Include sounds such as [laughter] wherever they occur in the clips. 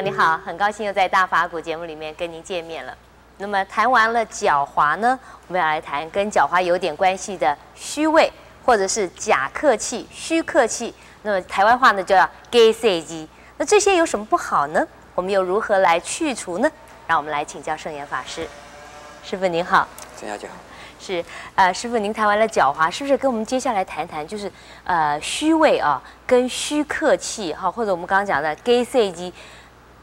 你好，很高兴又在大法古节目里面跟您见面了。那么谈完了狡猾呢，我们要来谈跟狡猾有点关系的虚伪，或者是假客气、虚客气。那么台湾话呢，就叫假世济。那这些有什么不好呢？我们又如何来去除呢？让我们来请教圣严法师。师傅您好，陈小姐好。是，呃，师傅您谈完了狡猾，是不是跟我们接下来谈谈，就是呃虚伪啊，跟虚客气哈，或者我们刚刚讲的假世济，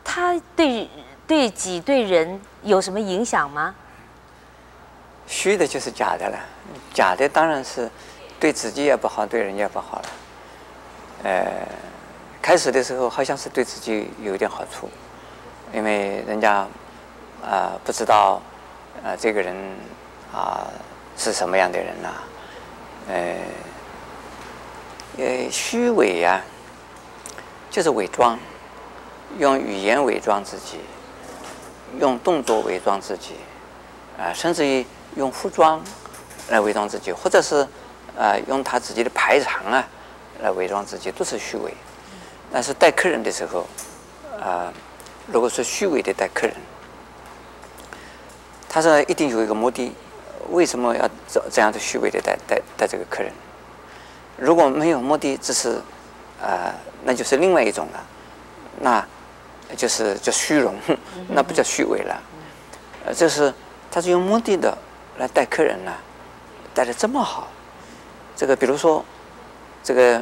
它对对己对人有什么影响吗？虚的就是假的了，假的当然是对自己也不好，对人也不好了。呃，开始的时候好像是对自己有点好处，因为人家啊、不知道啊、这个人啊。是什么样的人呐、呃，呃，虚伪呀、就是伪装，用语言伪装自己，用动作伪装自己，啊、甚至于用服装来伪装自己，或者是啊、用他自己的排场啊来伪装自己，都是虚伪。但是带客人的时候，啊、如果是虚伪的带客人，他说一定有一个目的。为什么要这这样的虚伪的带带带这个客人？如果没有目的，只是啊、那就是另外一种了，那就是叫虚荣，那不叫虚伪了。呃，这是他是有目的的来带客人呢，带的这么好。这个比如说，这个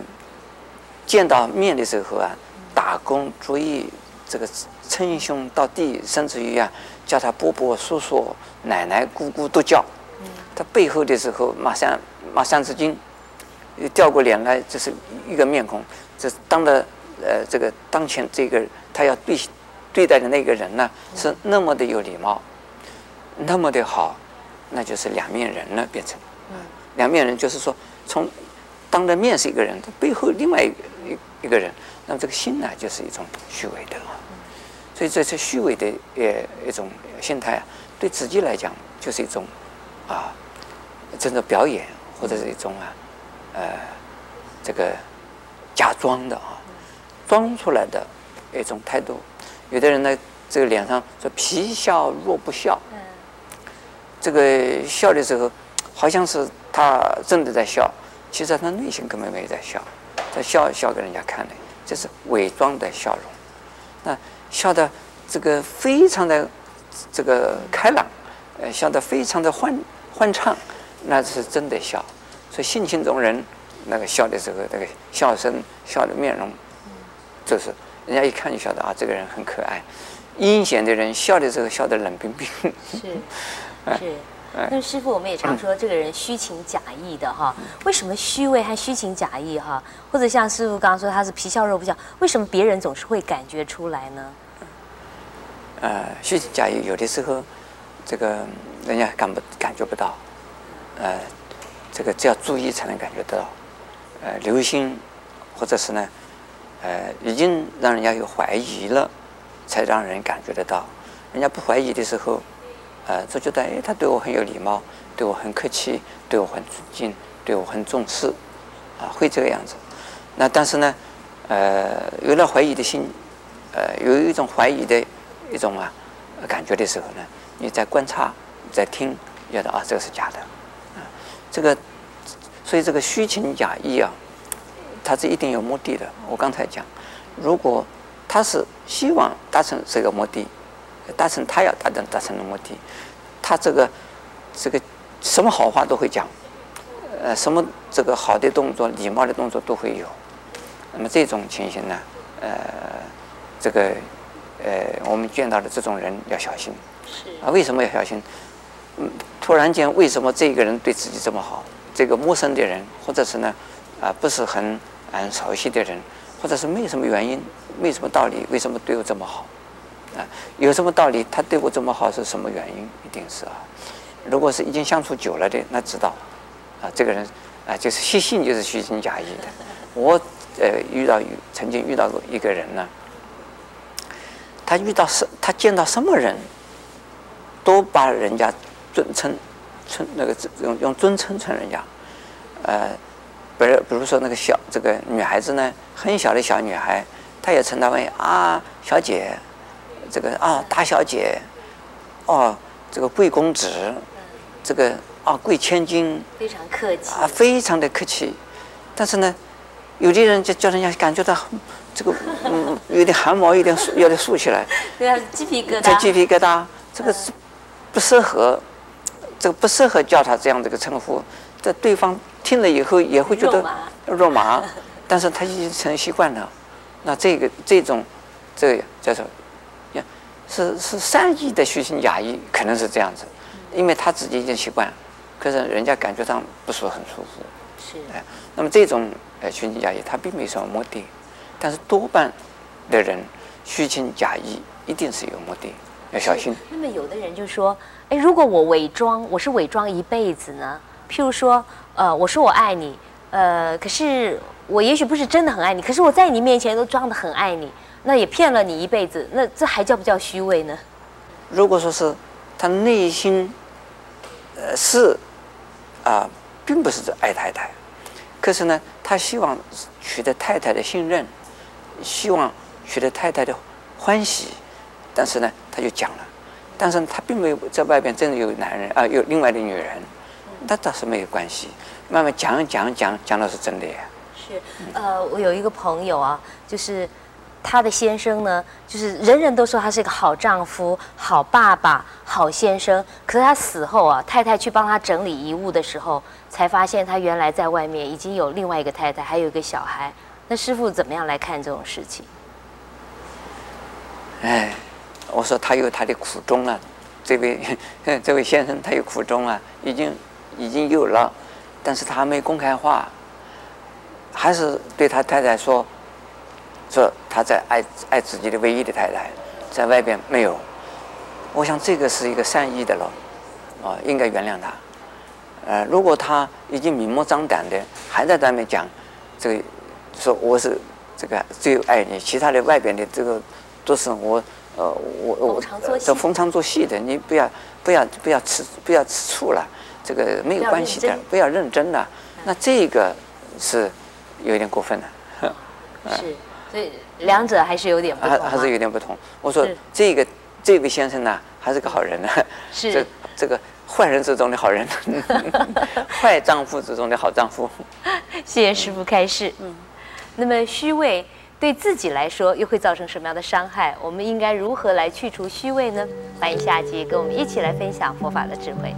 见到面的时候啊，打工作揖，这个称兄道弟，甚至于啊，叫他伯伯、叔叔、奶奶、姑姑都叫。他背后的时候，马上马上之间又掉过脸来，就是一个面孔。这当着呃，这个当前这个他要对对待的那个人呢，是那么的有礼貌，那么的好，那就是两面人了，变成。两面人就是说，从当着面是一个人，他背后另外一个一一个人，那么这个心呢，就是一种虚伪的。所以这是虚伪的呃一种心态啊，对自己来讲就是一种啊。真的表演或者是一种啊，呃，这个假装的啊，装出来的一种态度。有的人呢，这个脸上说皮笑肉不笑，这个笑的时候好像是他真的在笑，其实他内心根本没有在笑，他笑笑给人家看的，这是伪装的笑容。那笑的这个非常的这个开朗，呃，笑的非常的欢欢畅。那是真的笑，所以性情中人，那个笑的时候，那个笑声、笑的面容，就是人家一看就晓得啊，这个人很可爱。阴险的人笑的时候笑得冷冰冰。是 [laughs] 是，那师傅我们也常说，这个人虚情假意的哈。为什么虚伪还虚情假意哈？或者像师傅刚刚说他是皮笑肉不笑，为什么别人总是会感觉出来呢？呃，虚情假意有的时候，这个人家感不感觉不到。呃，这个只要注意才能感觉得到，呃，留心，或者是呢，呃，已经让人家有怀疑了，才让人感觉得到。人家不怀疑的时候，呃，就觉得哎，他对我很有礼貌，对我很客气，对我很尊敬，对我很重视，啊，会这个样子。那但是呢，呃，有了怀疑的心，呃，有一种怀疑的一种啊感觉的时候呢，你在观察，在听，觉得啊，这个是假的。啊这个，所以这个虚情假意啊，它是一定有目的的。我刚才讲，如果他是希望达成这个目的，达成他要达成达成的目的，他这个这个什么好话都会讲，呃，什么这个好的动作、礼貌的动作都会有。那么这种情形呢，呃，这个呃，我们见到的这种人要小心。是啊，为什么要小心？嗯，突然间，为什么这个人对自己这么好？这个陌生的人，或者是呢，啊，不是很很熟悉的人，或者是没有什么原因，没什么道理，为什么对我这么好？啊，有什么道理？他对我这么好是什么原因？一定是啊，如果是已经相处久了的，那知道，啊，这个人啊，就是虚心就是虚情假意的。我呃遇到曾经遇到过一个人呢，他遇到什，他见到什么人，都把人家。尊称，称那个用用尊称称人家，呃，比如比如说那个小这个女孩子呢，很小的小女孩，她也称她为啊小姐，这个啊大小姐，哦这个贵公子，这个啊贵千金，非常客气啊，非常的客气。但是呢，有的人就叫人家感觉到这个嗯有点汗毛有点竖有点竖起来，[laughs] 对啊，鸡皮疙瘩，这鸡皮疙瘩，这个是不适合，这个不适合叫她这样这个称呼。这对方听了以后也会觉得肉麻，但是他已经成习惯了。那这个这种，这个叫做，是是善意的虚情假意，可能是这样子，因为他自己已经习惯，可是人家感觉上不是很舒服。是。哎，那么这种呃虚情假意，他并没有什么目的，但是多半的人虚情假意一定是有目的，要小心。那么有的人就说，哎，如果我伪装，我是伪装一辈子呢？譬如说，呃，我说我爱你，呃，可是。我也许不是真的很爱你，可是我在你面前都装得很爱你，那也骗了你一辈子，那这还叫不叫虚伪呢？如果说是他内心，呃是啊，并不是爱太太，可是呢，他希望取得太太的信任，希望取得太太的欢喜，但是呢，他就讲了，但是他并没有在外边真的有男人啊，有另外的女人，那倒是没有关系，慢慢讲讲讲讲的是真的呀。是，呃，我有一个朋友啊，就是他的先生呢，就是人人都说他是一个好丈夫、好爸爸、好先生。可是他死后啊，太太去帮他整理遗物的时候，才发现他原来在外面已经有另外一个太太，还有一个小孩。那师傅怎么样来看这种事情？哎，我说他有他的苦衷啊，这位 [laughs] 这位先生他有苦衷啊，已经已经有了，但是他没公开化。还是对他太太说，说他在爱爱自己的唯一的太太，在外边没有。我想这个是一个善意的了，啊，应该原谅他。呃，如果他已经明目张胆的还在外面讲，这个说我是这个最爱你，其他的外边的这个都是我呃我我这逢场作戏的，你不要不要不要吃不要吃醋了，这个没有关系的，不要认真了。那这个是。有点过分了，[laughs] 是，所以两者还是有点不同，还是有点不同。我说这个这位先生呢，还是个好人呢，是 [laughs] 这这个坏人之中的好人，[laughs] 坏丈夫之中的好丈夫。谢谢师傅开示。嗯，那么虚伪对自己来说又会造成什么样的伤害？我们应该如何来去除虚伪呢？欢迎下集跟我们一起来分享佛法的智慧。